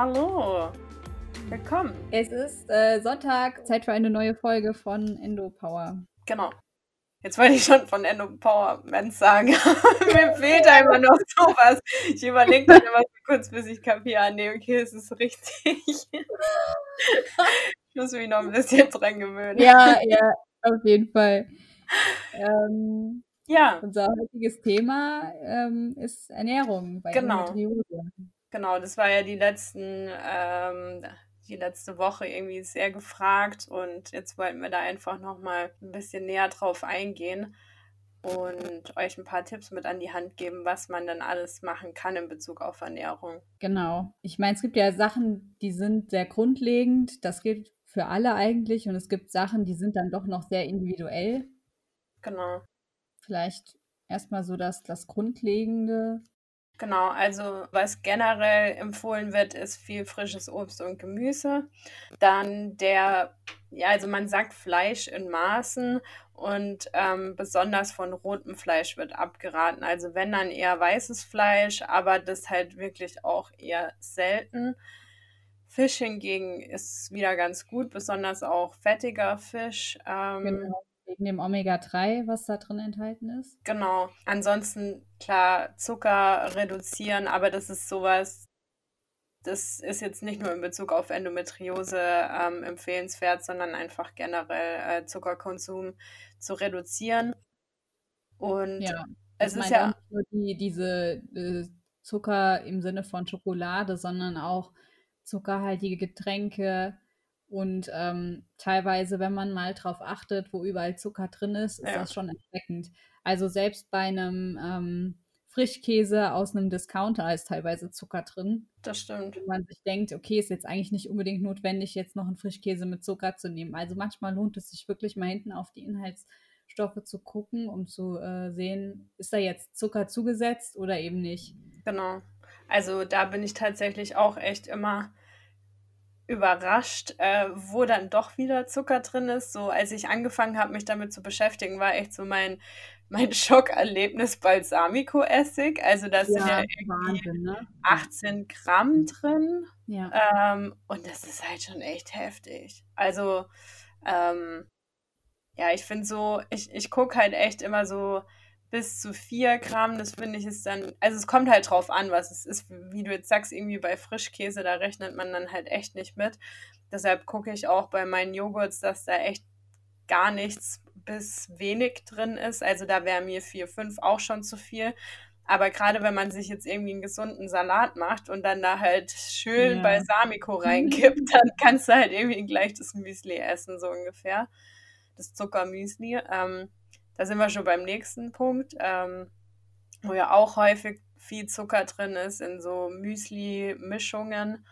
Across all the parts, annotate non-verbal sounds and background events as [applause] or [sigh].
Hallo, willkommen. Es ist äh, Sonntag, Zeit für eine neue Folge von Endo Power. Genau. Jetzt wollte ich schon von Endo Power Men's sagen. [laughs] Mir fehlt einfach noch sowas. Ich überlege dann immer so kurz, bis ich kapiere, ah, nee, okay, es ist richtig. ich muss mich noch ein bisschen dran gewöhnen. Ja, ja, auf jeden Fall. Ähm, ja. Unser heutiges Thema ähm, ist Ernährung bei genau. Endometriose. Genau, das war ja die letzten, ähm, die letzte Woche irgendwie sehr gefragt und jetzt wollten wir da einfach nochmal ein bisschen näher drauf eingehen und euch ein paar Tipps mit an die Hand geben, was man dann alles machen kann in Bezug auf Ernährung. Genau. Ich meine, es gibt ja Sachen, die sind sehr grundlegend. Das gilt für alle eigentlich. Und es gibt Sachen, die sind dann doch noch sehr individuell. Genau. Vielleicht erstmal so das, das Grundlegende. Genau, also was generell empfohlen wird, ist viel frisches Obst und Gemüse. Dann der, ja, also man sagt Fleisch in Maßen und ähm, besonders von rotem Fleisch wird abgeraten. Also wenn dann eher weißes Fleisch, aber das halt wirklich auch eher selten. Fisch hingegen ist wieder ganz gut, besonders auch fettiger Fisch. Ähm, genau. Wegen dem Omega-3, was da drin enthalten ist. Genau. Ansonsten, klar, Zucker reduzieren, aber das ist sowas, das ist jetzt nicht nur in Bezug auf Endometriose ähm, empfehlenswert, sondern einfach generell äh, Zuckerkonsum zu reduzieren. Und ja, es ist ja nicht nur die, diese äh, Zucker im Sinne von Schokolade, sondern auch zuckerhaltige Getränke, und ähm, teilweise, wenn man mal drauf achtet, wo überall Zucker drin ist, ist ja. das schon erschreckend. Also selbst bei einem ähm, Frischkäse aus einem Discounter ist teilweise Zucker drin. Das stimmt. Wo man sich denkt, okay, ist jetzt eigentlich nicht unbedingt notwendig, jetzt noch einen Frischkäse mit Zucker zu nehmen. Also manchmal lohnt es sich wirklich mal hinten auf die Inhaltsstoffe zu gucken, um zu äh, sehen, ist da jetzt Zucker zugesetzt oder eben nicht. Genau. Also da bin ich tatsächlich auch echt immer überrascht, äh, wo dann doch wieder Zucker drin ist. So, als ich angefangen habe, mich damit zu beschäftigen, war echt so mein, [laughs] mein Schockerlebnis Balsamico-Essig. Also da sind ja, irgendwie Wahnsinn, ne? 18 Gramm drin. Ja. Ähm, und das ist halt schon echt heftig. Also, ähm, ja, ich finde so, ich, ich gucke halt echt immer so, bis zu 4 Gramm. Das finde ich ist dann, also es kommt halt drauf an, was es ist. Wie du jetzt sagst, irgendwie bei Frischkäse, da rechnet man dann halt echt nicht mit. Deshalb gucke ich auch bei meinen Joghurts, dass da echt gar nichts bis wenig drin ist. Also da wäre mir 4, 5 auch schon zu viel. Aber gerade wenn man sich jetzt irgendwie einen gesunden Salat macht und dann da halt schön ja. Balsamico reinkippt, [laughs] dann kannst du halt irgendwie gleich das Müsli essen, so ungefähr. Das Zuckermüsli. Ähm, da sind wir schon beim nächsten Punkt, ähm, wo ja auch häufig viel Zucker drin ist in so Müsli-Mischungen.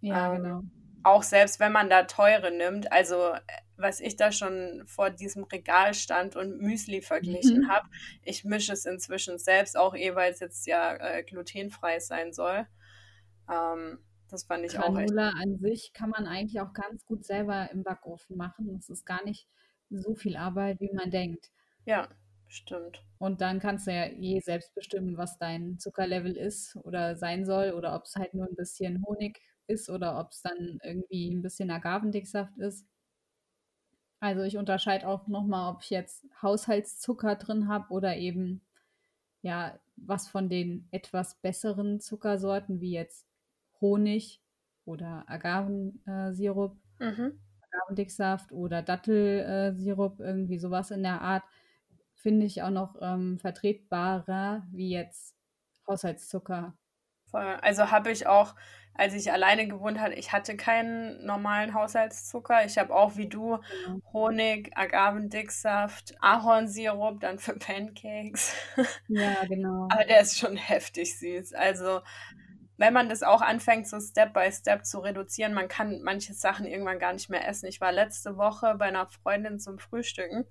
Ja, ähm, genau. Auch selbst wenn man da teure nimmt, also äh, was ich da schon vor diesem Regal stand und Müsli verglichen mhm. habe, ich mische es inzwischen selbst, auch eh, weil es jetzt ja äh, glutenfrei sein soll. Ähm, das fand ich Granola auch echt. an sich kann man eigentlich auch ganz gut selber im Backofen machen. Es ist gar nicht so viel Arbeit, wie man denkt. Ja, stimmt. Und dann kannst du ja je selbst bestimmen, was dein Zuckerlevel ist oder sein soll oder ob es halt nur ein bisschen Honig ist oder ob es dann irgendwie ein bisschen Agavendicksaft ist. Also ich unterscheide auch nochmal, ob ich jetzt Haushaltszucker drin habe oder eben ja was von den etwas besseren Zuckersorten wie jetzt Honig oder Agavensirup, mhm. Agavendicksaft oder Dattelsirup, irgendwie sowas in der Art finde ich auch noch ähm, vertretbarer wie jetzt Haushaltszucker. Also habe ich auch, als ich alleine gewohnt hatte, ich hatte keinen normalen Haushaltszucker. Ich habe auch wie du genau. Honig, Agavendicksaft, Ahornsirup, dann für [laughs] Pancakes. Ja, genau. Aber der ist schon heftig süß. Also wenn man das auch anfängt, so Step by Step zu reduzieren, man kann manche Sachen irgendwann gar nicht mehr essen. Ich war letzte Woche bei einer Freundin zum Frühstücken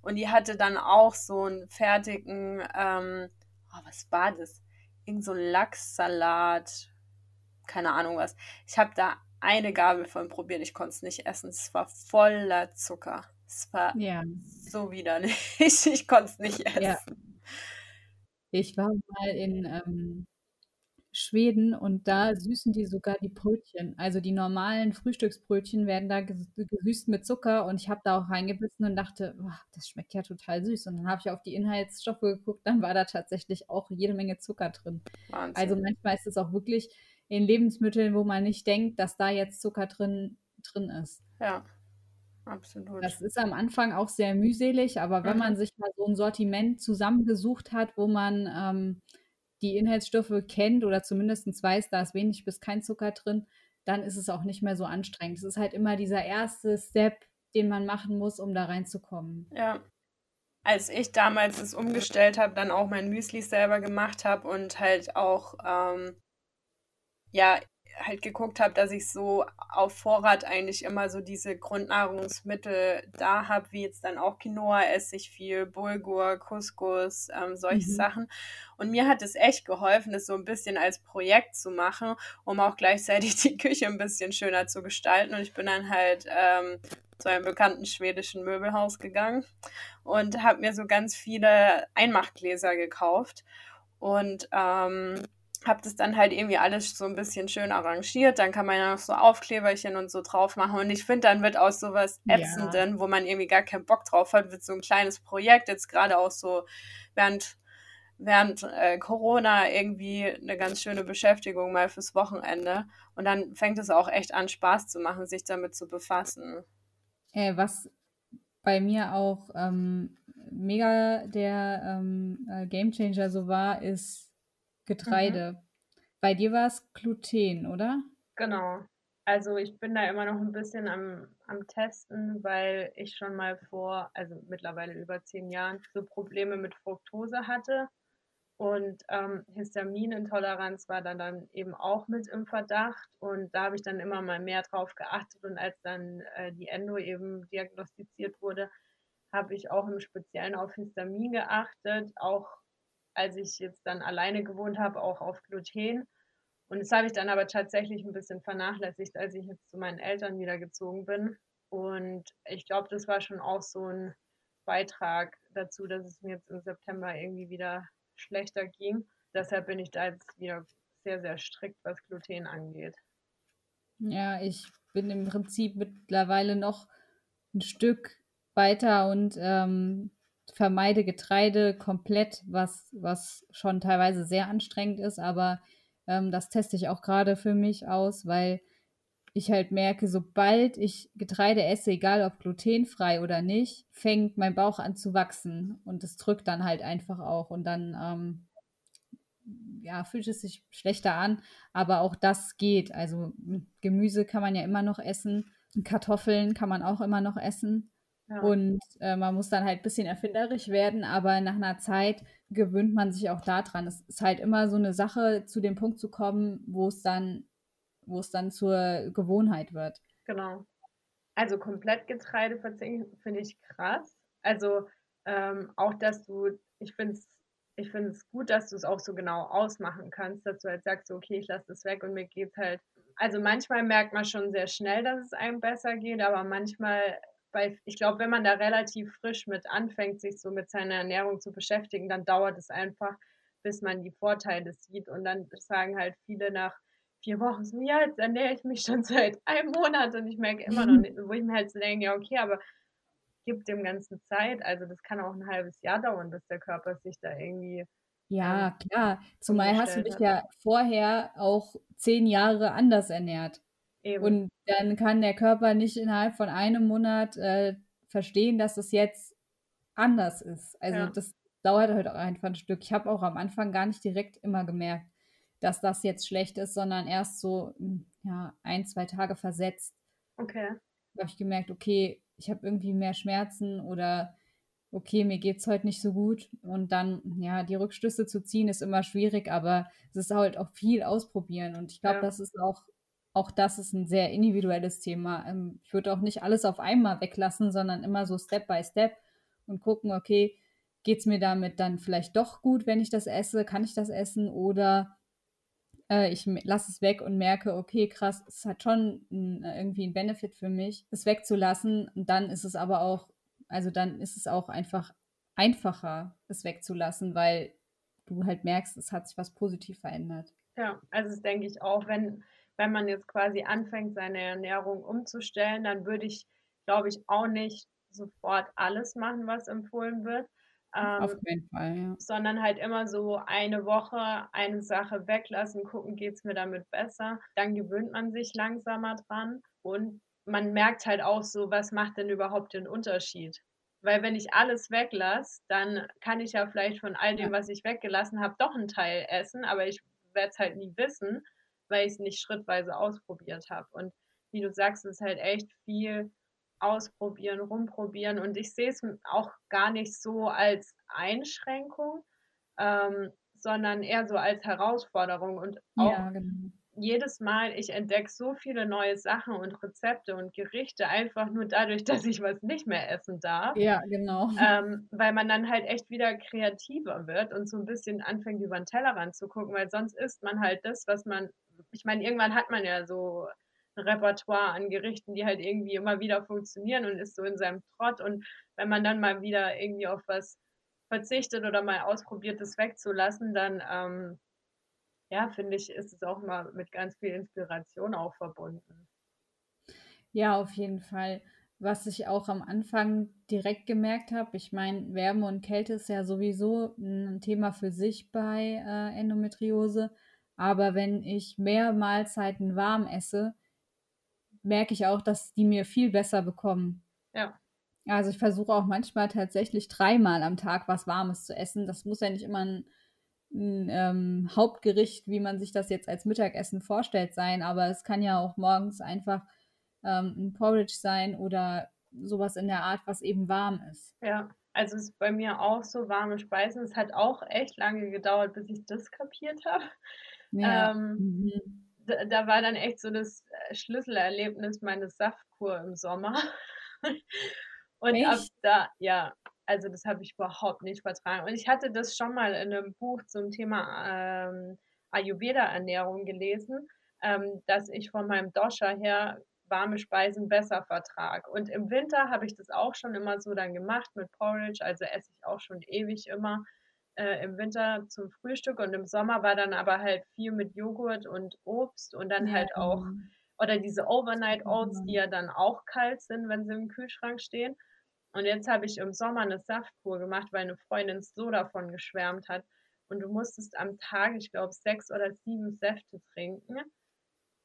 und die hatte dann auch so einen fertigen, ähm, oh, was war das? Irgend so ein Lachssalat, keine Ahnung was. Ich habe da eine Gabel von probiert, ich konnte es nicht essen. Es war voller Zucker. Es war ja. so widerlich. [laughs] Ich konnte es nicht essen. Ja. Ich war mal in, ähm, Schweden und da süßen die sogar die Brötchen. Also die normalen Frühstücksbrötchen werden da gesüßt mit Zucker und ich habe da auch reingebissen und dachte, boah, das schmeckt ja total süß. Und dann habe ich auf die Inhaltsstoffe geguckt, dann war da tatsächlich auch jede Menge Zucker drin. Wahnsinn. Also manchmal ist es auch wirklich in Lebensmitteln, wo man nicht denkt, dass da jetzt Zucker drin, drin ist. Ja, absolut. Das ist am Anfang auch sehr mühselig, aber wenn mhm. man sich mal so ein Sortiment zusammengesucht hat, wo man ähm, die Inhaltsstoffe kennt oder zumindest weiß, da ist wenig bis kein Zucker drin, dann ist es auch nicht mehr so anstrengend. Es ist halt immer dieser erste Step, den man machen muss, um da reinzukommen. Ja. Als ich damals es umgestellt habe, dann auch mein Müsli selber gemacht habe und halt auch ähm, ja halt geguckt habe, dass ich so auf Vorrat eigentlich immer so diese Grundnahrungsmittel da habe, wie jetzt dann auch Quinoa esse ich viel, Bulgur, Couscous, ähm, solche mhm. Sachen. Und mir hat es echt geholfen, das so ein bisschen als Projekt zu machen, um auch gleichzeitig [laughs] die Küche ein bisschen schöner zu gestalten. Und ich bin dann halt ähm, zu einem bekannten schwedischen Möbelhaus gegangen und habe mir so ganz viele Einmachgläser gekauft. Und ähm, habe das dann halt irgendwie alles so ein bisschen schön arrangiert. Dann kann man ja noch so Aufkleberchen und so drauf machen. Und ich finde, dann wird aus sowas Ätzenden, ja. wo man irgendwie gar keinen Bock drauf hat, wird so ein kleines Projekt, jetzt gerade auch so während, während äh, Corona irgendwie eine ganz schöne Beschäftigung mal fürs Wochenende. Und dann fängt es auch echt an, Spaß zu machen, sich damit zu befassen. Äh, was bei mir auch ähm, mega der ähm, äh, Gamechanger so war, ist Getreide. Mhm. Bei dir war es Gluten, oder? Genau. Also ich bin da immer noch ein bisschen am, am Testen, weil ich schon mal vor, also mittlerweile über zehn Jahren, so Probleme mit Fructose hatte. Und ähm, Histaminintoleranz war dann, dann eben auch mit im Verdacht. Und da habe ich dann immer mal mehr drauf geachtet. Und als dann äh, die Endo eben diagnostiziert wurde, habe ich auch im Speziellen auf Histamin geachtet, auch als ich jetzt dann alleine gewohnt habe, auch auf Gluten. Und das habe ich dann aber tatsächlich ein bisschen vernachlässigt, als ich jetzt zu meinen Eltern wieder gezogen bin. Und ich glaube, das war schon auch so ein Beitrag dazu, dass es mir jetzt im September irgendwie wieder schlechter ging. Deshalb bin ich da jetzt wieder sehr, sehr strikt, was Gluten angeht. Ja, ich bin im Prinzip mittlerweile noch ein Stück weiter und ähm, vermeide Getreide komplett, was, was schon teilweise sehr anstrengend ist, aber ähm, das teste ich auch gerade für mich aus, weil ich halt merke, sobald ich Getreide esse, egal ob glutenfrei oder nicht, fängt mein Bauch an zu wachsen und es drückt dann halt einfach auch und dann ähm, ja, fühlt es sich schlechter an, aber auch das geht. Also Gemüse kann man ja immer noch essen, Kartoffeln kann man auch immer noch essen. Ja. Und äh, man muss dann halt ein bisschen erfinderisch werden, aber nach einer Zeit gewöhnt man sich auch daran. Es ist halt immer so eine Sache, zu dem Punkt zu kommen, wo es dann, wo es dann zur Gewohnheit wird. Genau. Also komplett Getreide verzichten finde ich krass. Also ähm, auch, dass du, ich finde es ich finde es gut, dass du es auch so genau ausmachen kannst, dass du halt sagst, okay, ich lasse das weg und mir geht es halt. Also manchmal merkt man schon sehr schnell, dass es einem besser geht, aber manchmal bei, ich glaube, wenn man da relativ frisch mit anfängt, sich so mit seiner Ernährung zu beschäftigen, dann dauert es einfach, bis man die Vorteile sieht. Und dann sagen halt viele nach vier Wochen so, ja, jetzt ernähre ich mich schon [laughs] seit einem Monat und ich merke immer noch nicht, wo ich mir halt so denke, ja, okay, aber gibt dem Ganzen Zeit. Also das kann auch ein halbes Jahr dauern, bis der Körper sich da irgendwie. Ja, ähm, klar. Zumal hast du dich hat. ja vorher auch zehn Jahre anders ernährt. Eben. Und dann kann der Körper nicht innerhalb von einem Monat äh, verstehen, dass es jetzt anders ist. Also ja. das dauert halt auch einfach ein Stück. Ich habe auch am Anfang gar nicht direkt immer gemerkt, dass das jetzt schlecht ist, sondern erst so hm, ja, ein, zwei Tage versetzt. Okay. Da habe ich gemerkt, okay, ich habe irgendwie mehr Schmerzen oder okay, mir geht es heute nicht so gut. Und dann, ja, die Rückschlüsse zu ziehen, ist immer schwierig, aber es ist halt auch viel ausprobieren. Und ich glaube, ja. das ist auch auch das ist ein sehr individuelles Thema. Ähm, ich würde auch nicht alles auf einmal weglassen, sondern immer so Step by Step und gucken, okay, geht es mir damit dann vielleicht doch gut, wenn ich das esse? Kann ich das essen? Oder äh, ich lasse es weg und merke, okay, krass, es hat schon ein, äh, irgendwie einen Benefit für mich, es wegzulassen. Und dann ist es aber auch, also dann ist es auch einfach einfacher, es wegzulassen, weil du halt merkst, es hat sich was positiv verändert. Ja, also das denke ich auch, wenn wenn man jetzt quasi anfängt, seine Ernährung umzustellen, dann würde ich, glaube ich, auch nicht sofort alles machen, was empfohlen wird. Auf Ähm, keinen Fall, ja. sondern halt immer so eine Woche eine Sache weglassen, gucken, geht's mir damit besser. Dann gewöhnt man sich langsamer dran und man merkt halt auch so, was macht denn überhaupt den Unterschied? Weil wenn ich alles weglasse, dann kann ich ja vielleicht von all dem, was ich weggelassen habe, doch 'n Teil essen, aber ich werde es halt nie wissen, weil ich's nicht schrittweise ausprobiert habe. Und wie du sagst, ist halt echt viel ausprobieren, rumprobieren und ich sehe es auch gar nicht so als Einschränkung, ähm, sondern eher so als Herausforderung und auch Ja, genau. jedes Mal ich entdecke so viele neue Sachen und Rezepte und Gerichte einfach nur dadurch, [laughs] dass ich was nicht mehr essen darf. Ja, genau. Ähm, weil man dann halt echt wieder kreativer wird und so 'n bisschen anfängt, über 'n Tellerrand zu gucken, weil sonst isst man halt das, was man ich meine, irgendwann hat man ja so 'n Repertoire an Gerichten, die halt irgendwie immer wieder funktionieren und ist so in seinem Trott und wenn man dann mal wieder irgendwie auf was verzichtet oder mal ausprobiert, das wegzulassen, dann, ähm, ja, finde ich, ist es auch immer mit ganz viel Inspiration auch verbunden. Ja, auf jeden Fall. Was ich auch am Anfang direkt gemerkt habe, ich meine, Wärme und Kälte ist ja sowieso 'n Thema für sich bei, äh, Endometriose, aber wenn ich mehr Mahlzeiten warm esse, merke ich auch, dass die mir viel besser bekommen. Ja. Also, ich versuche auch manchmal tatsächlich dreimal am Tag was Warmes zu essen. Das muss ja nicht immer 'n 'n, ähm, Hauptgericht, wie man sich das jetzt als Mittagessen vorstellt, sein, aber es kann ja auch morgens einfach, ähm, 'n Porridge sein oder so was in der Art, was eben warm ist. Ja, also, ist bei mir auch so, warme Speisen. Es hat auch echt lange gedauert, bis ich das kapiert habe. Ja, Ähm, mhm. d da war dann echt so das, äh, Schlüsselerlebnis meine Saftkur im Sommer. [laughs] Und ab Echt? da ja, also, das habe ich überhaupt nicht vertragen. Und ich hatte das schon mal in 'nem Buch zum Thema, ähm, Ayurveda-Ernährung gelesen, ähm, dass ich von meinem Dosha her warme Speisen besser vertrage. Und im Winter habe ich das auch schon immer so dann gemacht mit Porridge, also, esse ich auch schon ewig immer, äh, im Winter zum Frühstück und im Sommer war dann aber halt viel mit Joghurt und Obst und dann Ja, halt auch oder diese Overnight Oats, die ja dann auch kalt sind, wenn sie im Kühlschrank stehen. Und jetzt habe ich im Sommer 'ne Saftkur gemacht, weil 'ne Freundin so davon geschwärmt hat. Und du musstest am Tag, ich glaube, 6 oder 7 Säfte trinken.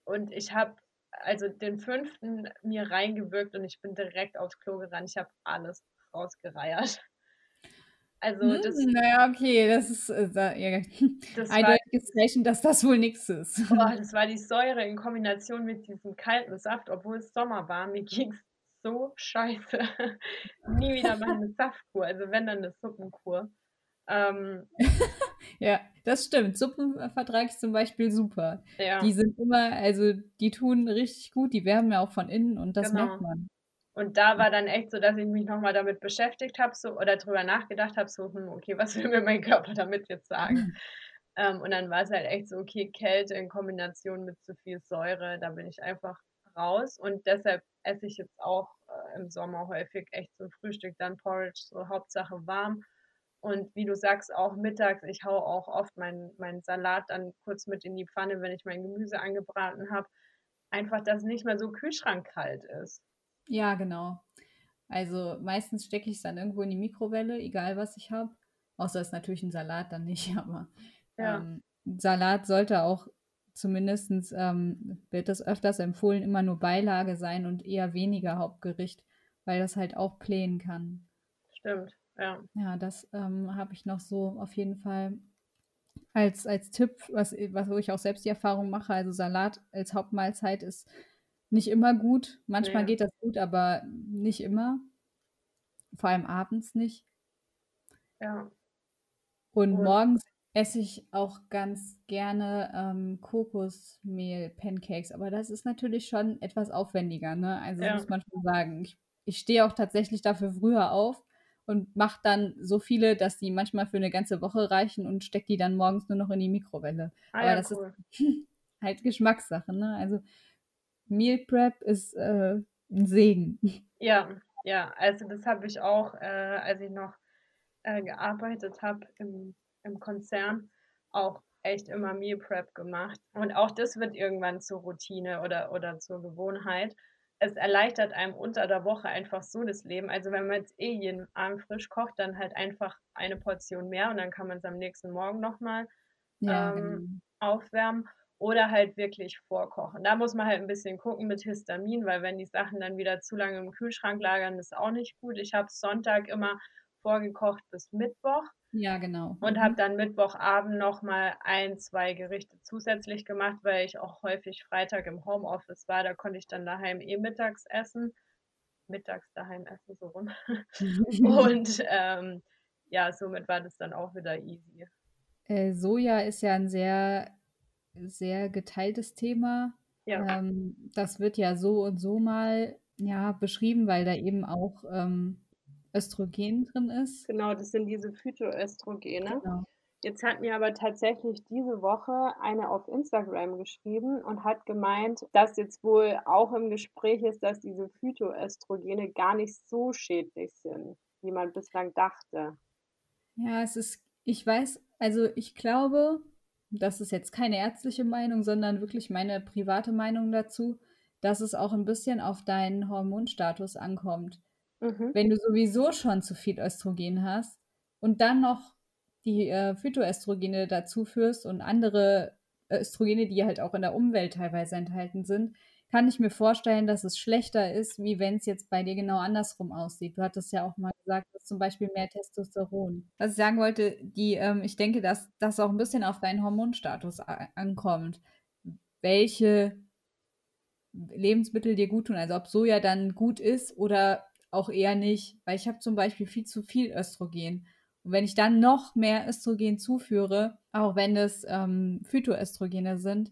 Und ich habe also, den 5. mir reingewirkt und ich bin direkt aufs Klo gerannt. Ich habe alles rausgereiert. Also, Hm, das na ja, okay, das ist, äh, sa ja [laughs] das eindeutiges Zeichen, dass das wohl nix ist. Oh, [laughs] das war die Säure in Kombination mit diesem kalten Saft, obwohl es Sommer war. Mir ging's so scheiße. [laughs] Nie wieder mal 'ne Saftkur, also, wenn, dann 'ne Suppenkur. Ähm Ja, das stimmt. Suppen, vertrage ich zum Beispiel super. Ja. Die sind immer also, die tun richtig gut, die wärmen ja auch von innen und das merkt Genau. man. Und da war dann echt so, dass ich mich noch mal damit beschäftigt habe so oder drüber nachgedacht habe, so: „Hm, okay, was will mir mein Körper damit jetzt sagen?“ Ähm, und dann war's halt echt so, okay, Kälte in Kombination mit zu viel Säure, da bin ich einfach raus. Und deshalb esse ich jetzt auch, äh, im Sommer häufig echt zum Frühstück dann Porridge, so Hauptsache warm. Und wie du sagst, auch mittags, ich haue auch oft meinen meinen Salat dann kurz mit in die Pfanne, wenn ich mein Gemüse angebraten habe. Einfach, dass es nicht mehr so kühlschrankkalt ist. Ja, genau. Also, meistens stecke ich's dann irgendwo in die Mikrowelle, egal was ich habe. Außer ist natürlich 'n Salat, dann nicht, [laughs] aber, Ja. ähm, Salat sollte auch zumindestens, ähm, wird das öfters empfohlen, immer nur Beilage sein und eher weniger Hauptgericht, weil das halt auch blähen kann. Stimmt, ja. Ja, das, ähm, habe ich noch so auf jeden Fall als als Tipp, was was wo ich auch selbst die Erfahrung mache. Also, Salat als Hauptmahlzeit ist nicht immer gut. Manchmal Ne. geht das gut, aber nicht immer. Vor allem abends nicht. Ja. Und Und morgens esse ich auch ganz gerne, ähm, Kokosmehl-Pancakes, aber das ist natürlich schon etwas aufwendiger, ne? Also, Ja. muss man schon sagen. Ich ich stehe auch tatsächlich dafür früher auf und mache dann so viele, dass die manchmal für 'ne ganze Woche reichen und stecke die dann morgens nur noch in die Mikrowelle. Ah Aber ja, das ist cool. [laughs] halt Geschmackssache, ne? Also, Meal Prep ist, äh, 'n Segen. Ja, ja, also, das habe ich auch, äh, als ich noch, äh, gearbeitet habe im im Konzern, auch echt immer Meal Prep gemacht. Und auch das wird irgendwann zur Routine oder, oder zur Gewohnheit. Es erleichtert einem unter der Woche einfach so das Leben. Also wenn man jetzt eh jeden Abend frisch kocht, dann halt einfach eine Portion mehr und dann kann man es am nächsten Morgen nochmal ja, ähm, genau. aufwärmen oder halt wirklich vorkochen. Da muss man halt ein bisschen gucken mit Histamin, weil wenn die Sachen dann wieder zu lange im Kühlschrank lagern, ist auch nicht gut. Ich habe Sonntag immer vorgekocht bis Mittwoch. Ja, genau. Und mhm. habe dann Mittwochabend nochmal ein, zwei Gerichte zusätzlich gemacht, weil ich auch häufig Freitag im Homeoffice war. Da konnte ich dann daheim eh mittags essen. Mittags daheim essen, so rum. [laughs] [laughs] und ähm, ja, somit war das dann auch wieder easy. Äh, Soja ist ja ein sehr, sehr geteiltes Thema. Ja. Ähm, das wird ja so und so mal ja, beschrieben, weil da eben auch ähm, Östrogen drin ist. Genau, das sind diese Phytoöstrogene. Genau. Jetzt hat mir aber tatsächlich diese Woche eine auf Instagram geschrieben und hat gemeint, dass jetzt wohl auch im Gespräch ist, dass diese Phytoöstrogene gar nicht so schädlich sind, wie man bislang dachte. Ja, es ist, ich weiß, also ich glaube, das ist jetzt keine ärztliche Meinung, sondern wirklich meine private Meinung dazu, dass es auch ein bisschen auf deinen Hormonstatus ankommt. Mhm. Wenn du sowieso schon zu viel Östrogen hast und dann noch die äh, Phytoöstrogene dazu führst und andere Östrogene, die halt auch in der Umwelt teilweise enthalten sind, kann ich mir vorstellen, dass es schlechter ist, wie wenn es jetzt bei dir genau andersrum aussieht. Du hattest ja auch mal gesagt, dass zum Beispiel mehr Testosteron. Was ich sagen wollte, die, ähm, ich denke, dass das auch ein bisschen auf deinen Hormonstatus ankommt. Welche Lebensmittel dir gut tun, also ob Soja dann gut ist oder auch eher nicht, weil ich habe zum Beispiel viel zu viel Östrogen. Und wenn ich dann noch mehr Östrogen zuführe, auch wenn es ähm, Phytoöstrogene sind,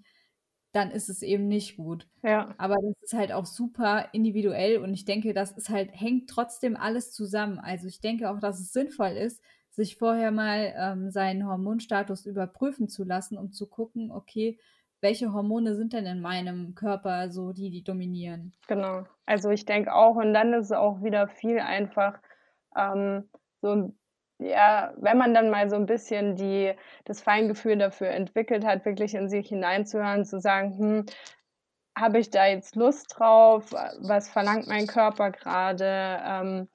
dann ist es eben nicht gut. Ja. Aber das ist halt auch super individuell und ich denke, das ist halt, hängt trotzdem alles zusammen. Also ich denke auch, dass es sinnvoll ist, sich vorher mal ähm, seinen Hormonstatus überprüfen zu lassen, um zu gucken, okay, welche Hormone sind denn in meinem Körper so die, die dominieren? Genau. Also ich denke auch, und dann ist es auch wieder viel einfach ähm, so ja, wenn man dann mal so ein bisschen die, das Feingefühl dafür entwickelt hat, wirklich in sich hineinzuhören, zu sagen, hm, habe ich da jetzt Lust drauf? Was verlangt mein Körper gerade? Ähm,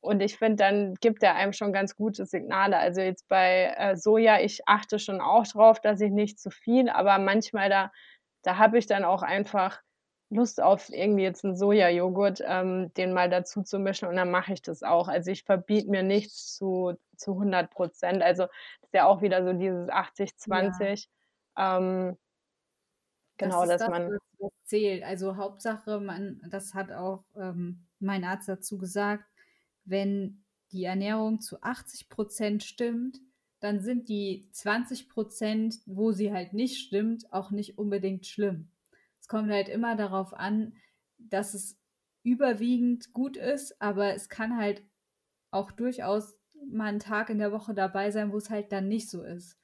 und ich finde, dann gibt er einem schon ganz gute Signale. Also jetzt bei äh, Soja, ich achte schon auch drauf, dass ich nicht zu viel, aber manchmal da, da habe ich dann auch einfach Lust auf irgendwie jetzt einen Sojajoghurt, ähm, den mal dazu zu mischen und dann mache ich das auch. Also ich verbiete mir nichts zu, zu 100 Prozent. Also das ist ja auch wieder so dieses 80-20. Ja. Ähm, genau, das dass das, man. Was zählt. Also Hauptsache, man, das hat auch ähm, mein Arzt dazu gesagt, wenn die Ernährung zu 80 Prozent stimmt, dann sind die 20 Prozent, wo sie halt nicht stimmt, auch nicht unbedingt schlimm. Es kommt halt immer darauf an, dass es überwiegend gut ist, aber es kann halt auch durchaus mal ein Tag in der Woche dabei sein, wo es halt dann nicht so ist.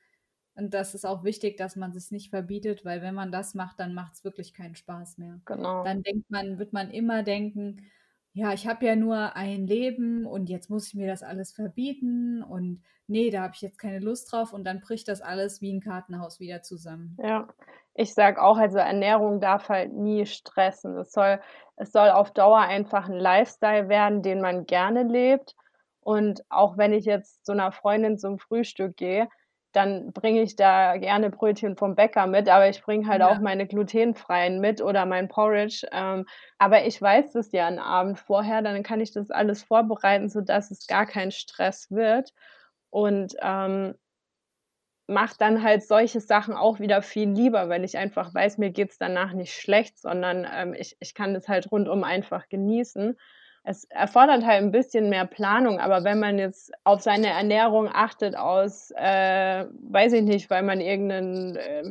Und das ist auch wichtig, dass man es nicht verbietet, weil wenn man das macht, dann macht es wirklich keinen Spaß mehr. Genau. Dann denkt man, wird man immer denken, ja, ich habe ja nur ein Leben und jetzt muss ich mir das alles verbieten und nee, da habe ich jetzt keine Lust drauf und dann bricht das alles wie ein Kartenhaus wieder zusammen. Ja, ich sage auch, also Ernährung darf halt nie stressen. Es soll, es soll auf Dauer einfach ein Lifestyle werden, den man gerne lebt. Und auch wenn ich jetzt zu einer Freundin zum Frühstück gehe, dann bringe ich da gerne Brötchen vom Bäcker mit, aber ich bringe halt ja. auch meine glutenfreien mit oder mein Porridge. Ähm, aber ich weiß das ja einen Abend vorher, dann kann ich das alles vorbereiten, sodass es gar kein Stress wird. Und ähm, mache dann halt solche Sachen auch wieder viel lieber, weil ich einfach weiß, mir geht es danach nicht schlecht, sondern ähm, ich, ich kann das halt rundum einfach genießen es erfordert halt ein bisschen mehr Planung, aber wenn man jetzt auf seine Ernährung achtet aus, äh, weiß ich nicht, weil man irgendein äh,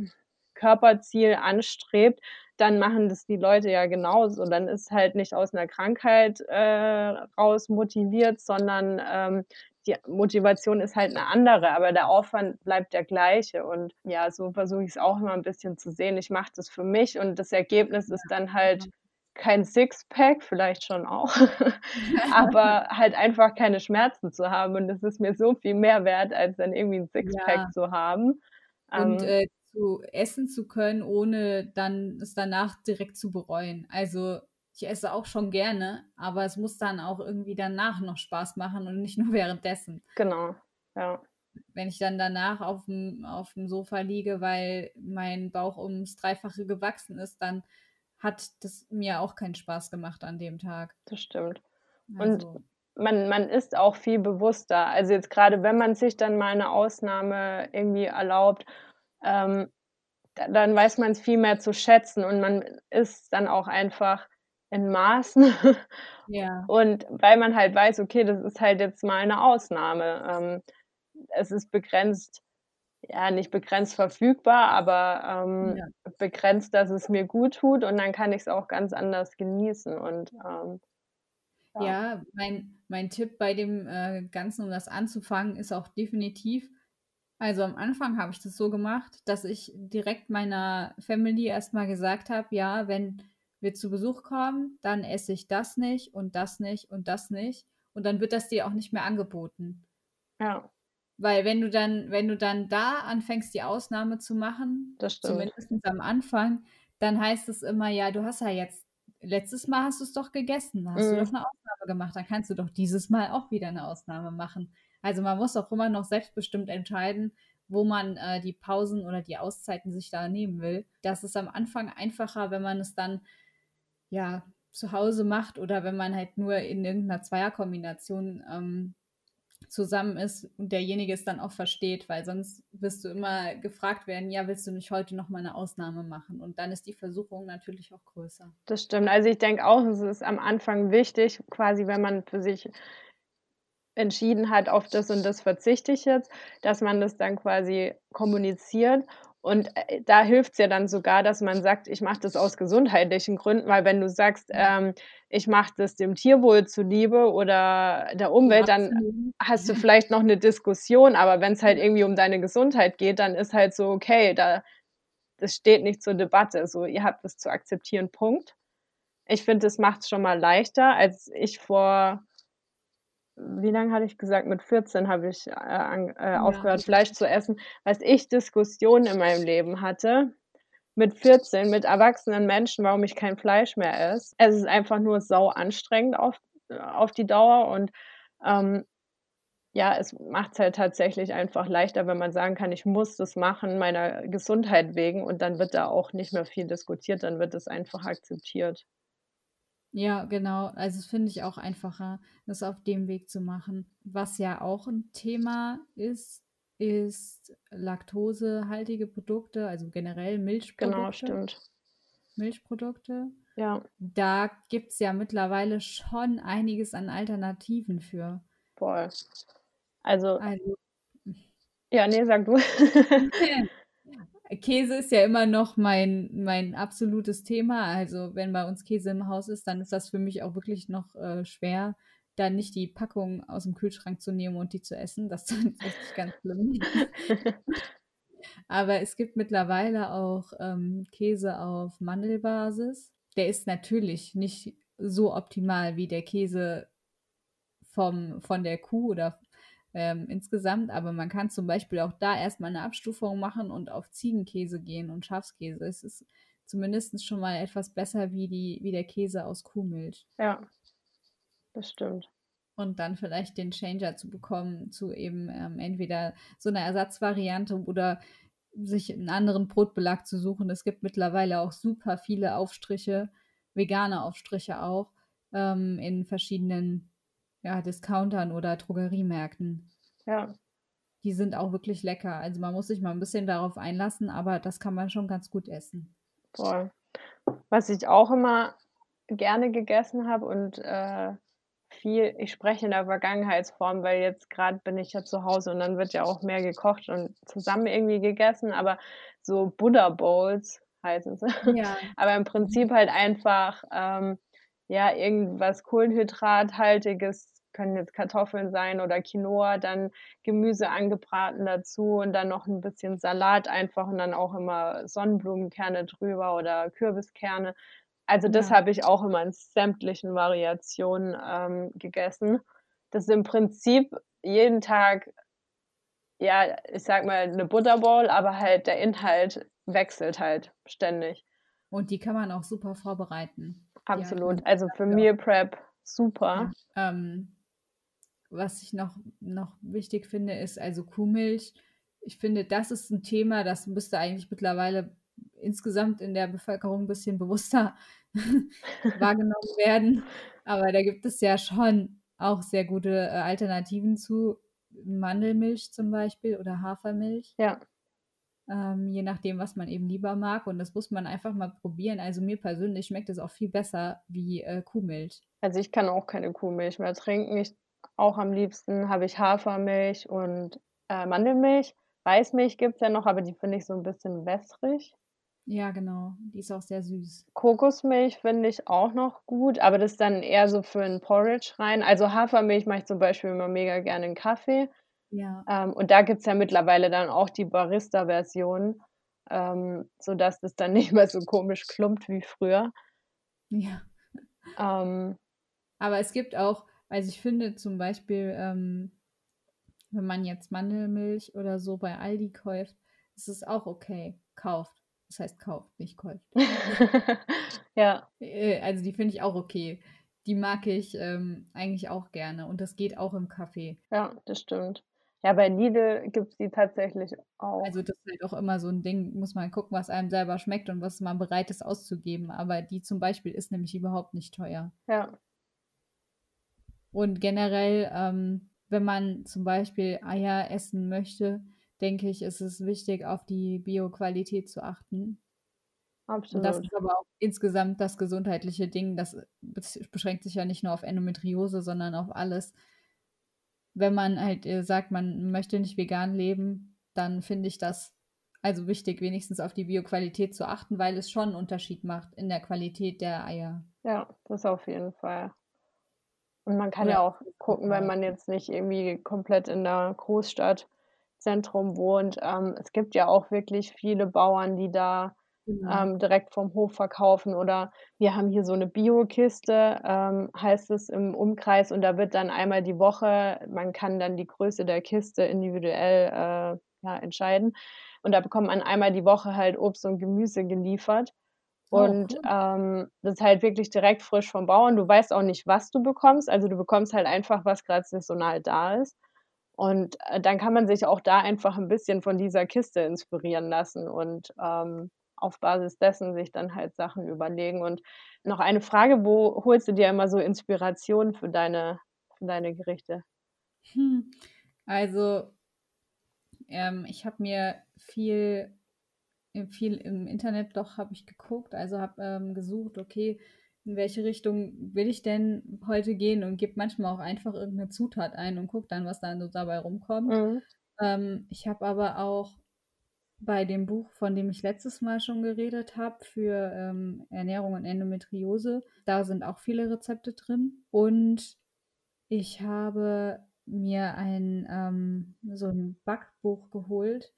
Körperziel anstrebt, dann machen das die Leute ja genauso. Dann ist halt nicht aus einer Krankheit äh, raus motiviert, sondern ähm, die Motivation ist halt eine andere, aber der Aufwand bleibt der gleiche. Und ja, so versuche ich es auch immer ein bisschen zu sehen. Ich mache das für mich und das Ergebnis ist dann halt mhm kein Sixpack, vielleicht schon auch, [laughs] aber halt einfach keine Schmerzen zu haben. Und das ist mir so viel mehr wert, als dann irgendwie ein Sixpack ja. zu haben. und ähm, äh, zu essen zu können, ohne dann es danach direkt zu bereuen. Also ich esse auch schon gerne, aber es muss dann auch irgendwie danach noch Spaß machen und nicht [laughs] nur währenddessen. Genau, ja. Wenn ich dann danach auf dem, auf dem Sofa liege, weil mein Bauch ums Dreifache gewachsen ist, dann hat das mir auch keinen Spaß gemacht an dem Tag. Das stimmt. Also. Und man, man ist auch viel bewusster. Also jetzt gerade, wenn man sich dann mal eine Ausnahme irgendwie erlaubt, ähm, dann weiß man es viel mehr zu schätzen und man ist dann auch einfach in Maßen. [laughs] Ja. Und weil man halt weiß, okay, das ist halt jetzt mal eine Ausnahme. Ähm, es ist begrenzt, ja, nicht begrenzt verfügbar, aber ähm, ja. begrenzt, dass es mir gut tut und dann kann ich es auch ganz anders genießen. Und ähm, ja. ja, mein, mein Tipp bei dem äh, Ganzen, um das anzufangen, ist auch definitiv, also am Anfang habe ich das so gemacht, dass ich direkt meiner Family erstmal gesagt habe, ja, wenn wir zu Besuch kommen, dann esse ich das nicht und das nicht und das nicht. Und dann wird das dir auch nicht mehr angeboten. Ja. Weil wenn du dann, wenn du dann da anfängst, die Ausnahme zu machen, zumindest am Anfang, dann heißt es immer, ja, du hast ja jetzt, letztes Mal hast du es doch gegessen, hast mhm. du doch eine Ausnahme gemacht, dann kannst du doch dieses Mal auch wieder eine Ausnahme machen. Also man muss auch immer noch selbstbestimmt entscheiden, wo man äh, die Pausen oder die Auszeiten sich da nehmen will. Das ist am Anfang einfacher, wenn man es dann ja, zu Hause macht oder wenn man halt nur in irgendeiner Zweierkombination ähm, zusammen ist und derjenige es dann auch versteht, weil sonst wirst du immer gefragt werden, ja, willst du nicht heute noch mal eine Ausnahme machen? Und dann ist die Versuchung natürlich auch größer. Das stimmt. Also ich denke auch, es ist am Anfang wichtig, quasi wenn man für sich entschieden hat, auf das und das verzichte ich jetzt, dass man das dann quasi kommuniziert und äh, da hilft es ja dann sogar, dass man sagt, ich mache das aus gesundheitlichen Gründen, weil wenn du sagst, ähm, ich mache das dem Tierwohl zuliebe oder der Umwelt, dann hast du vielleicht noch eine Diskussion, aber wenn es halt irgendwie um deine Gesundheit geht, dann ist halt so, okay, da das steht nicht zur Debatte. So, ihr habt das zu akzeptieren, Punkt. Ich finde, das macht es schon mal leichter, als ich vor wie lange hatte ich gesagt, mit 14 habe ich äh, an, äh, ja. aufgehört, Fleisch zu essen, was ich Diskussionen in meinem Leben hatte. Mit 14, mit erwachsenen Menschen, warum ich kein Fleisch mehr esse. Es ist einfach nur sau anstrengend auf, auf die Dauer und ähm, ja, es macht es halt tatsächlich einfach leichter, wenn man sagen kann, ich muss das machen, meiner Gesundheit wegen und dann wird da auch nicht mehr viel diskutiert, dann wird es einfach akzeptiert. Ja, genau. Also das finde ich auch einfacher, das auf dem Weg zu machen. Was ja auch ein Thema ist, ist laktosehaltige Produkte, also generell genau, Milchprodukte. Genau, stimmt. Milchprodukte. Ja. Da gibt es ja mittlerweile schon einiges an Alternativen für. Voll. Also, also ja, nee, sag du. [laughs] Käse ist ja immer noch mein, mein absolutes Thema. Also wenn bei uns Käse im Haus ist, dann ist das für mich auch wirklich noch äh, schwer, da nicht die Packung aus dem Kühlschrank zu nehmen und die zu essen. Das ist [laughs] richtig ganz schlimm. [laughs] Aber es gibt mittlerweile auch ähm, Käse auf Mandelbasis. Der ist natürlich nicht so optimal wie der Käse vom, von der Kuh oder ähm, insgesamt, aber man kann zum Beispiel auch da erstmal eine Abstufung machen und auf Ziegenkäse gehen und Schafskäse. Es ist zumindest schon mal etwas besser wie, die, wie der Käse aus Kuhmilch. Ja, das stimmt. Und dann vielleicht den Changer zu bekommen zu eben ähm, entweder so einer Ersatzvariante oder sich einen anderen Brotbelag zu suchen. Es gibt mittlerweile auch super viele Aufstriche, vegane Aufstriche auch, ähm, in verschiedenen ja, Discountern oder Drogeriemärkten. Ja. Die sind auch wirklich lecker. Also man muss sich mal ein bisschen darauf einlassen, aber das kann man schon ganz gut essen. Voll. Was ich auch immer gerne gegessen habe und äh, viel, ich spreche in der Vergangenheitsform, weil jetzt gerade bin ich ja zu Hause und dann wird ja auch mehr gekocht und zusammen irgendwie gegessen, aber so Buddha Bowls heißen sie. Ja. [laughs] aber im Prinzip halt einfach ähm, ja irgendwas Kohlenhydrathaltiges können jetzt Kartoffeln sein oder Quinoa, dann Gemüse angebraten dazu und dann noch ein bisschen Salat einfach und dann auch immer Sonnenblumenkerne drüber oder Kürbiskerne. Also das ja. habe ich auch immer in sämtlichen Variationen ähm, gegessen. Das ist im Prinzip jeden Tag ja, ich sag mal, eine Butterball, aber halt der Inhalt wechselt halt ständig. Und die kann man auch super vorbereiten. Absolut. Also für Meal Prep super. Ja. Ähm, was ich noch, noch wichtig finde, ist also Kuhmilch. Ich finde, das ist ein Thema, das müsste eigentlich mittlerweile insgesamt in der Bevölkerung ein bisschen bewusster [laughs] wahrgenommen werden. Aber da gibt es ja schon auch sehr gute äh, Alternativen zu Mandelmilch zum Beispiel oder Hafermilch. Ja. Ähm, je nachdem, was man eben lieber mag. Und das muss man einfach mal probieren. Also mir persönlich schmeckt es auch viel besser wie äh, Kuhmilch. Also ich kann auch keine Kuhmilch mehr trinken. Ich auch am liebsten habe ich Hafermilch und äh, Mandelmilch. Weißmilch gibt es ja noch, aber die finde ich so ein bisschen wässrig. Ja, genau. Die ist auch sehr süß. Kokosmilch finde ich auch noch gut, aber das ist dann eher so für ein Porridge rein. Also Hafermilch mache ich zum Beispiel immer mega gerne in Kaffee. Ja. Ähm, und da gibt es ja mittlerweile dann auch die Barista-Version, ähm, sodass das dann [laughs] nicht mehr so komisch klumpt wie früher. Ja. Ähm, aber es gibt auch, also ich finde zum Beispiel, ähm, wenn man jetzt Mandelmilch oder so bei Aldi kauft, ist es auch okay. Kauft. Das heißt kauft, nicht kauft. [laughs] ja. Äh, also die finde ich auch okay. Die mag ich ähm, eigentlich auch gerne und das geht auch im Kaffee. Ja, das stimmt. Ja, bei Lidl gibt es die tatsächlich auch. Also das ist halt auch immer so ein Ding, muss man gucken, was einem selber schmeckt und was man bereit ist auszugeben. Aber die zum Beispiel ist nämlich überhaupt nicht teuer. Ja. Und generell, ähm, wenn man zum Beispiel Eier essen möchte, denke ich, ist es wichtig, auf die Bioqualität zu achten. Absolut. Und das ist aber auch insgesamt das gesundheitliche Ding. Das beschränkt sich ja nicht nur auf Endometriose, sondern auf alles. Wenn man halt äh, sagt, man möchte nicht vegan leben, dann finde ich das also wichtig, wenigstens auf die Bioqualität zu achten, weil es schon einen Unterschied macht in der Qualität der Eier. Ja, das auf jeden Fall. Und man kann ja, ja auch gucken, wenn man jetzt nicht irgendwie komplett in der Großstadt Zentrum wohnt. Ähm, es gibt ja auch wirklich viele Bauern, die da genau. ähm, direkt vom Hof verkaufen. Oder wir haben hier so eine Bio-Kiste, ähm, heißt es im Umkreis, und da wird dann einmal die Woche, man kann dann die Größe der Kiste individuell äh, ja, entscheiden. Und da bekommt man einmal die Woche halt Obst und Gemüse geliefert. Oh, und cool. ähm, das ist halt wirklich direkt frisch vom Bauern. Du weißt auch nicht, was du bekommst. Also du bekommst halt einfach, was gerade saisonal da ist. Und äh, dann kann man sich auch da einfach ein bisschen von dieser Kiste inspirieren lassen und ähm, auf Basis dessen sich dann halt Sachen überlegen. Und noch eine Frage, wo holst du dir immer so Inspiration für deine, für deine Gerichte? Hm. Also, ähm, ich habe mir viel, viel im Internet doch habe ich geguckt, also habe ähm, gesucht, okay, in welche Richtung will ich denn heute gehen und gebe manchmal auch einfach irgendeine Zutat ein und gucke dann, was dann so dabei rumkommt. Mhm. Ähm, ich habe aber auch bei dem Buch, von dem ich letztes Mal schon geredet habe, für ähm, Ernährung und Endometriose, da sind auch viele Rezepte drin. Und ich habe mir ein ähm, so ein Backbuch geholt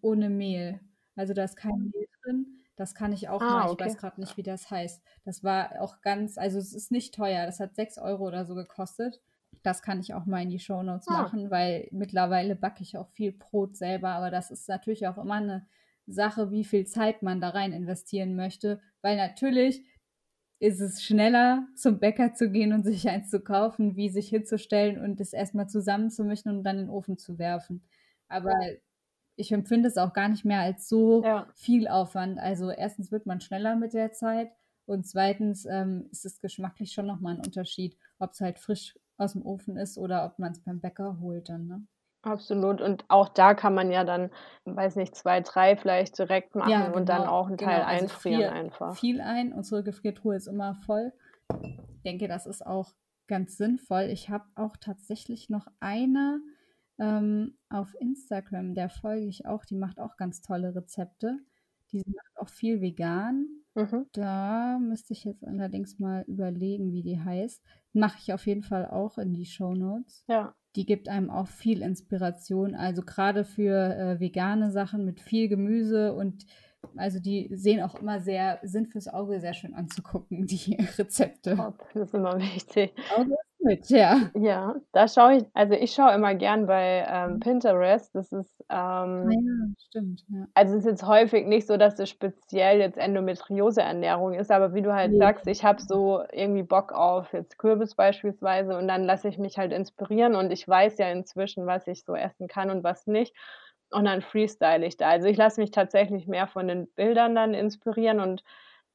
ohne Mehl. Also da ist kein Mehl drin. Das kann ich auch ah, mal. Ich okay. weiß gerade nicht, wie das heißt. Das war auch ganz, also es ist nicht teuer. Das hat 6 Euro oder so gekostet. Das kann ich auch mal in die Shownotes ah. machen, weil mittlerweile backe ich auch viel Brot selber. Aber das ist natürlich auch immer eine Sache, wie viel Zeit man da rein investieren möchte. Weil natürlich ist es schneller, zum Bäcker zu gehen und sich eins zu kaufen, wie sich hinzustellen und es erstmal zusammenzumischen und dann in den Ofen zu werfen. Aber ich empfinde es auch gar nicht mehr als so ja. viel Aufwand. Also erstens wird man schneller mit der Zeit und zweitens ähm, ist es geschmacklich schon nochmal ein Unterschied, ob es halt frisch aus dem Ofen ist oder ob man es beim Bäcker holt dann. Ne? Absolut. Und auch da kann man ja dann, weiß nicht, zwei, drei vielleicht direkt machen ja, genau, und dann genau. auch einen Teil genau. also einfrieren viel, einfach. Viel ein. Unsere Gefriertruhe ist immer voll. Ich denke, das ist auch ganz sinnvoll. Ich habe auch tatsächlich noch eine ähm, auf Instagram, der folge ich auch, die macht auch ganz tolle Rezepte. Die macht auch viel vegan. Mhm. Da müsste ich jetzt allerdings mal überlegen, wie die heißt. Mache ich auf jeden Fall auch in die Show Notes. Ja. Die gibt einem auch viel Inspiration. Also gerade für äh, vegane Sachen mit viel Gemüse und also die sehen auch immer sehr, sind fürs Auge sehr schön anzugucken, die [laughs] Rezepte. Top, das ist immer wichtig. Auge ist mit, ja. Ja, da schaue ich also, ich schaue immer gern bei, ähm. Pinterest. Das ist, Ah ähm ja, stimmt, ja. also, es ist jetzt häufig nicht so, dass es speziell jetzt Endometriose-Ernährung ist, aber wie du halt Ne. sagst, ich habe so irgendwie Bock auf jetzt Kürbis beispielsweise und dann lasse ich mich halt inspirieren und ich weiß ja inzwischen, was ich so essen kann und was nicht und dann freestyle ich da. Also, ich lasse mich tatsächlich mehr von den Bildern dann inspirieren und,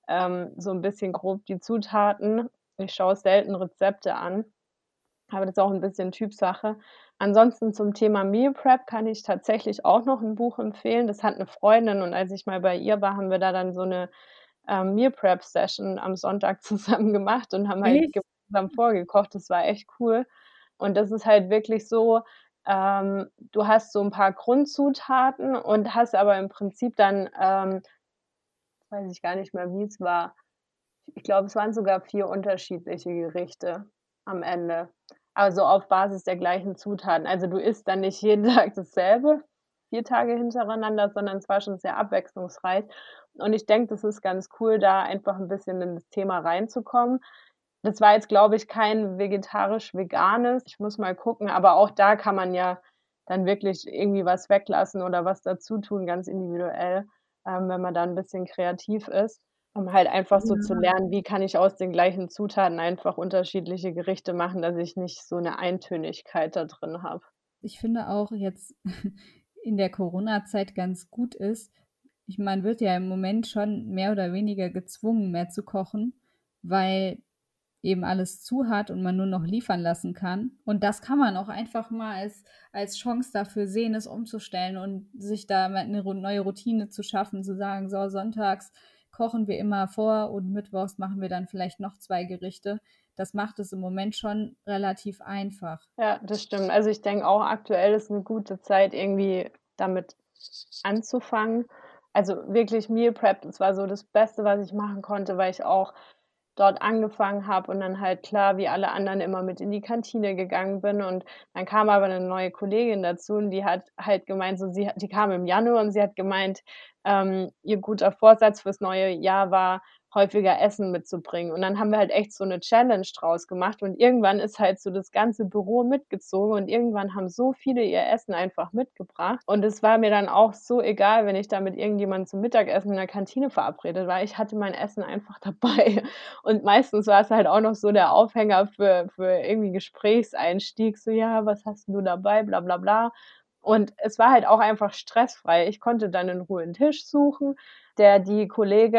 ähm, so 'n bisschen grob die Zutaten. Ich schaue selten Rezepte an, aber das ist auch 'n bisschen Typsache. Ansonsten zum Thema Meal Prep kann ich tatsächlich auch noch 'n Buch empfehlen. Das hat 'ne Freundin und als ich mal bei ihr war, haben wir da dann so 'ne, ähm, Meal Prep Session am Sonntag [laughs] zusammen gemacht und haben halt gemeinsam vorgekocht. Das war echt cool. Und das ist halt wirklich so, ähm, du hast so 'n paar Grundzutaten und hast aber im Prinzip dann, ähm weiß ich gar nicht mehr, wie's war. Ich glaube, es waren sogar 4 unterschiedliche Gerichte am Ende, also, auf Basis der gleichen Zutaten. Also, du isst dann nicht jeden [laughs] Tag dasselbe, 4 Tage hintereinander, sondern es war schon sehr abwechslungsreich. Und ich denke, das ist ganz cool, da einfach 'n bisschen in das Thema reinzukommen. Das war jetzt, glaube ich, kein vegetarisch-veganes. Ich muss mal gucken, aber auch da kann man ja dann wirklich irgendwie was weglassen oder was dazutun, ganz individuell, ähm, wenn man da 'n bisschen kreativ ist, um halt einfach so zu Ja. lernen, wie kann ich aus den gleichen Zutaten einfach unterschiedliche Gerichte machen, dass ich nicht so 'ne Eintönigkeit da drin habe. Ich finde auch jetzt [laughs] in der Corona-Zeit ganz gut ist ich man wird ja im Moment schon mehr oder weniger gezwungen, mehr zu kochen, weil eben alles zu hat und man nur noch liefern lassen kann. Und das kann man auch einfach mal als als Chance dafür sehen, es umzustellen und sich da 'ne ru neue Routine zu schaffen, zu sagen: „So, sonntags kochen wir immer vor und mittwochs machen wir dann vielleicht noch 2 Gerichte.“ Das macht es im Moment schon relativ einfach. Ja, das stimmt. Also, ich denke auch, aktuell ist 'ne gute Zeit, irgendwie damit anzufangen. Also, wirklich Meal Prep, das war so das Beste, was ich machen konnte, weil ich auch dort angefangen habe und dann halt klar wie alle anderen immer mit in die Kantine gegangen bin. Und dann kam aber 'ne neue Kollegin dazu und die hat halt gemeint, so sie die kam im Januar und sie hat gemeint, ähm, ihr guter Vorsatz fürs neue Jahr war, häufiger Essen mitzubringen. Und dann haben wir halt echt so 'ne Challenge draus gemacht und irgendwann ist halt so das ganze Büro mitgezogen und irgendwann haben so viele ihr Essen einfach mitgebracht. Und es war mir dann auch so egal, wenn ich da mit irgendjemandem zum Mittagessen in der Kantine verabredet war. Ich hatte mein Essen einfach [laughs] dabei. Und meistens war's halt auch noch so der Aufhänger für für irgendwie Gesprächseinstieg, so: „Ja, was hast du dabei?“ Bla bla bla. Und es war halt auch einfach stressfrei. Ich konnte dann in Ruhe 'n Tisch suchen. Der die Kollege,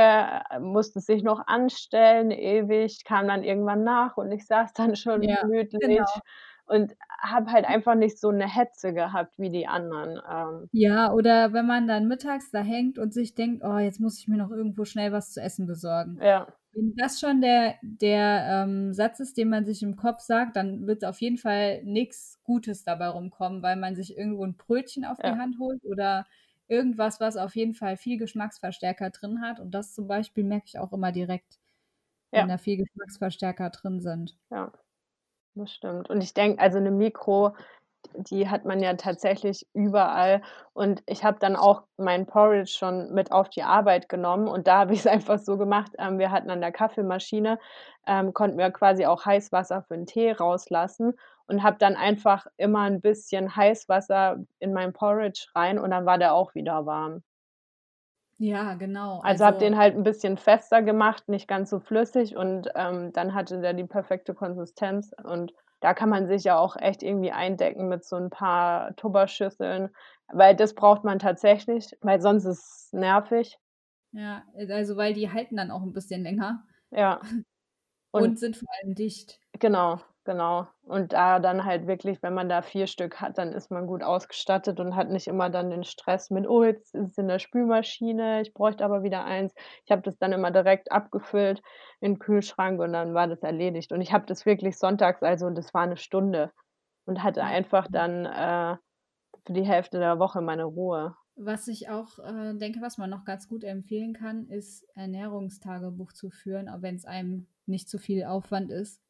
äh, musste sich noch anstellen, ewig, kam dann irgendwann nach und ich saß dann schon Ja, gemütlich genau. Und habe halt einfach nicht so 'ne Hetze gehabt wie die anderen, ähm. Ja, oder wenn man dann mittags da hängt und sich denkt: „Oh, jetzt muss ich mir noch irgendwo schnell was zu essen besorgen.“ Ja. Wenn das schon der der, ähm, Satz ist, den man sich im Kopf sagt, dann wird auf jeden Fall nix Gutes dabei rumkommen, weil man sich irgendwo 'n Brötchen auf die Ja. Hand holt oder irgendwas, was auf jeden Fall viel Geschmacksverstärker drin hat. Und das zum Beispiel merke ich auch immer direkt, wenn Ja. da viel Geschmacksverstärker drin sind. Ja, das stimmt. Und ich denke, also 'ne Mikro, die hat man ja tatsächlich überall. Und ich habe dann auch mein Porridge schon mit auf die Arbeit genommen und da habe ich's [laughs] einfach so gemacht, ähm, wir hatten an der Kaffeemaschine ähm, konnten wir quasi auch Heißwasser für 'n Tee rauslassen und habe dann einfach immer 'n bisschen Heißwasser in mein Porridge rein und dann war der auch wieder warm. Ja, genau. Also, habe Also den halt 'n bisschen fester gemacht, nicht ganz so flüssig und, ähm, dann hatte der die perfekte Konsistenz. Und da kann man sich ja auch echt irgendwie eindecken mit so 'n paar Tupperschüsseln, weil das braucht man tatsächlich, weil sonst ist's nervig. Ja, äh, also, weil die halten dann auch 'n bisschen länger Ja. [laughs] Und und sind vor allem dicht. Genau, genau. Und da dann halt wirklich, wenn man da 4 Stück hat, dann ist man gut ausgestattet und hat nicht immer dann den Stress mit: „Oh, jetzt ist es in der Spülmaschine, ich bräuchte aber wieder eins.“ Ich habe das dann immer direkt abgefüllt in 'n Kühlschrank und dann war das erledigt. Und ich habe das wirklich sonntags also, das war 'ne Stunde und hatte einfach dann, äh, für die Hälfte der Woche meine Ruhe. Was ich auch, äh, denke, was man noch ganz gut empfehlen kann, ist Ernährungstagebuch zu führen, auch wenn's einem nicht zu viel Aufwand ist,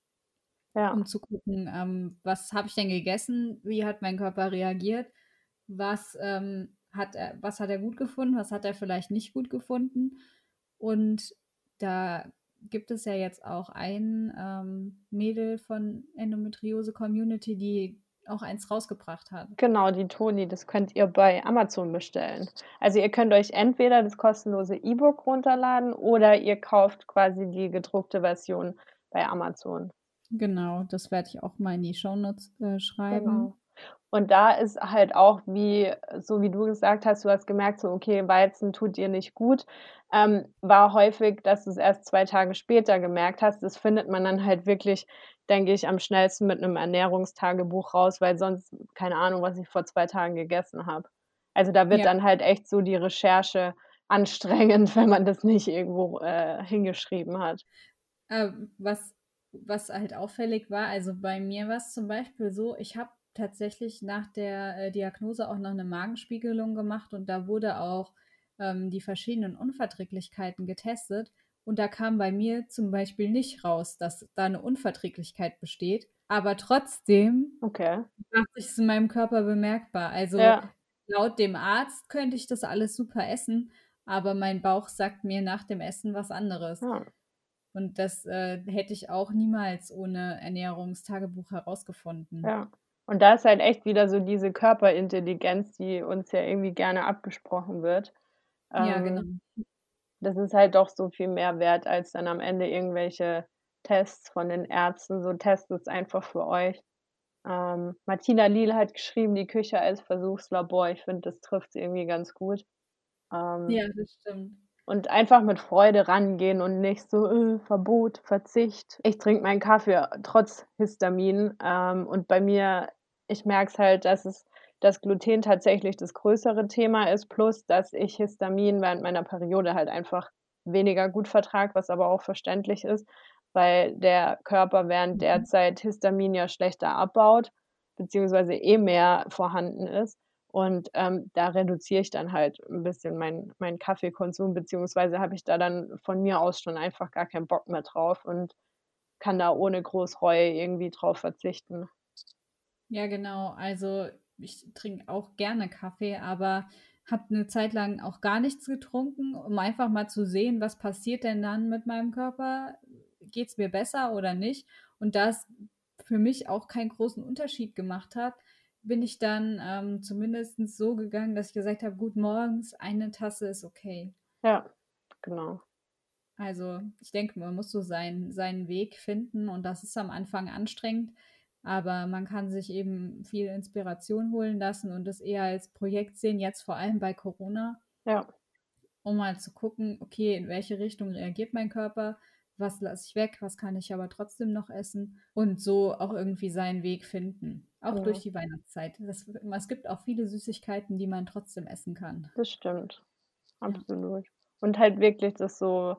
Ja. um zu gucken, ähm: „Was habe ich denn gegessen? Wie hat mein Körper reagiert? Was, ähm, hat er was hat er gut gefunden? Was hat er vielleicht nicht gut gefunden?“ Und da gibt es ja jetzt auch ein ähm, Mädel von Endometriose Community, die auch eins rausgebracht hat. Genau, die Toni, das könnt ihr bei Amazon bestellen. Also ihr könnt euch entweder das kostenlose E-Book runterladen oder ihr kauft quasi die gedruckte Version bei Amazon. Genau, das werde ich auch mal in die Shownotes äh, schreiben. Genau. Und da ist halt auch, wie, so wie du gesagt hast, du hast gemerkt, so, okay, Weizen tut dir nicht gut, ähm, war häufig, dass du es erst zwei Tage später gemerkt hast. Das findet man dann halt wirklich, denke ich, am schnellsten mit einem Ernährungstagebuch raus, weil sonst keine Ahnung, was ich vor zwei Tagen gegessen habe. Also da wird ja. dann halt echt so die Recherche anstrengend, [laughs] wenn man das nicht irgendwo äh, hingeschrieben hat. Äh, was, was halt auffällig war, also bei mir war es zum Beispiel so, ich habe tatsächlich nach der äh, Diagnose auch noch eine Magenspiegelung gemacht und da wurde auch ähm, die verschiedenen Unverträglichkeiten getestet. Und da kam bei mir zum Beispiel nicht raus, dass da eine Unverträglichkeit besteht. Aber trotzdem okay. macht sich es in meinem Körper bemerkbar. Also ja. laut dem Arzt könnte ich das alles super essen, aber mein Bauch sagt mir nach dem Essen was anderes. Ja. Und das äh, hätte ich auch niemals ohne Ernährungstagebuch herausgefunden. Ja. Und da ist halt echt wieder so diese Körperintelligenz, die uns ja irgendwie gerne abgesprochen wird. Ja, ähm, genau. Das ist halt doch so viel mehr wert, als dann am Ende irgendwelche Tests von den Ärzten. So testet es einfach für euch. Ähm, Martina Liel hat geschrieben, die Küche als Versuchslabor. Ich finde, das trifft es irgendwie ganz gut. Ähm, ja, das stimmt. Und einfach mit Freude rangehen und nicht so äh, Verbot, Verzicht. Ich trinke meinen Kaffee trotz Histamin. Ähm, und bei mir, ich merke es halt, dass es dass Gluten tatsächlich das größere Thema ist, plus dass ich Histamin während meiner Periode halt einfach weniger gut vertrage, was aber auch verständlich ist, weil der Körper während der mhm. Zeit Histamin ja schlechter abbaut, beziehungsweise eh mehr vorhanden ist. Und ähm, da reduziere ich dann halt ein bisschen meinen mein Kaffeekonsum, beziehungsweise habe ich da dann von mir aus schon einfach gar keinen Bock mehr drauf und kann da ohne Großreue irgendwie drauf verzichten. Ja, genau. Also ich trinke auch gerne Kaffee, aber habe eine Zeit lang auch gar nichts getrunken, um einfach mal zu sehen, was passiert denn dann mit meinem Körper? Geht es mir besser oder nicht? Und da es für mich auch keinen großen Unterschied gemacht hat, bin ich dann ähm, zumindest so gegangen, dass ich gesagt habe, gut, morgens eine Tasse ist okay. Ja, genau. Also ich denke, man muss so sein, seinen Weg finden und das ist am Anfang anstrengend. Aber man kann sich eben viel Inspiration holen lassen und das eher als Projekt sehen, jetzt vor allem bei Corona. Ja. Um mal zu gucken, okay, in welche Richtung reagiert mein Körper, was lasse ich weg, was kann ich aber trotzdem noch essen und so auch irgendwie seinen Weg finden. Auch ja. durch die Weihnachtszeit. Das, es gibt auch viele Süßigkeiten, die man trotzdem essen kann. Das stimmt. Absolut. Ja. Und halt wirklich das so,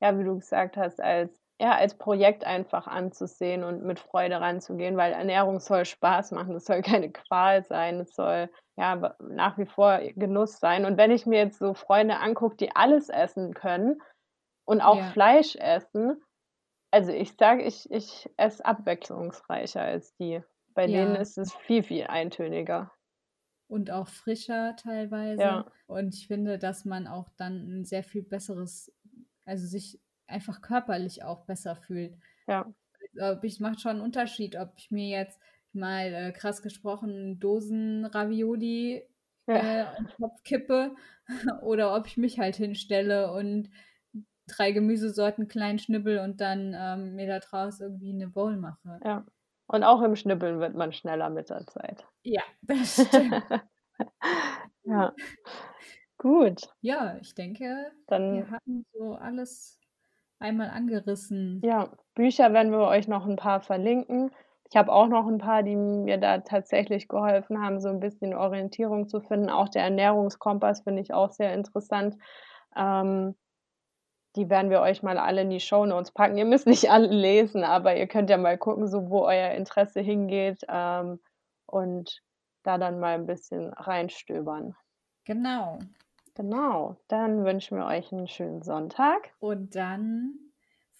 ja, wie du gesagt hast, als ja, als Projekt einfach anzusehen und mit Freude ranzugehen, weil Ernährung soll Spaß machen, es soll keine Qual sein, es soll ja nach wie vor Genuss sein. Und wenn ich mir jetzt so Freunde angucke, die alles essen können und auch ja. Fleisch essen, also ich sage, ich, ich esse abwechslungsreicher als die. Bei ja. denen ist es viel, viel eintöniger. Und auch frischer teilweise. Ja. Und ich finde, dass man auch dann ein sehr viel besseres, also sich einfach körperlich auch besser fühlt. Ja. Also, ich macht schon einen Unterschied, ob ich mir jetzt mal äh, krass gesprochen Dosen Ravioli ja. äh, Kopf kippe [laughs] oder ob ich mich halt hinstelle und drei Gemüsesorten klein schnibbel und dann ähm, mir da draus irgendwie eine Bowl mache. Ja. Und auch im Schnibbeln wird man schneller mit der Zeit. Ja, [laughs] das stimmt. ja. Gut. Ja, ich denke, dann wir haben so alles einmal angerissen. Ja, Bücher werden wir euch noch ein paar verlinken. Ich habe auch noch ein paar, die mir da tatsächlich geholfen haben, so ein bisschen Orientierung zu finden. Auch der Ernährungskompass finde ich auch sehr interessant. Ähm, die werden wir euch mal alle in die Show Notes packen. Ihr müsst nicht alle lesen, aber ihr könnt ja mal gucken, so wo euer Interesse hingeht ähm, und da dann mal ein bisschen reinstöbern. Genau. Genau, dann wünschen wir euch einen schönen Sonntag. Und dann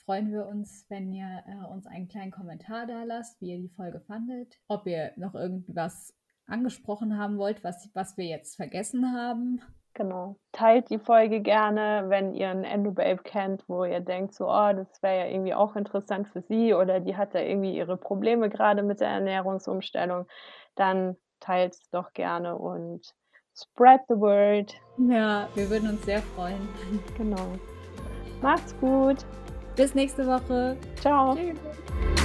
freuen wir uns, wenn ihr äh, uns einen kleinen Kommentar da lasst, wie ihr die Folge fandet, ob ihr noch irgendwas angesprochen haben wollt, was, was wir jetzt vergessen haben. Genau. Teilt die Folge gerne, wenn ihr 'n Endobabe kennt, wo ihr denkt so: „Oh, das wäre ja irgendwie auch interessant für sie“ oder die hat da irgendwie ihre Probleme grade mit der Ernährungsumstellung, dann teilt's doch gerne und spread the word. Ja, wir würden uns sehr freuen. Genau. Macht's gut. Bis nächste Woche. Tschau. Tschüss.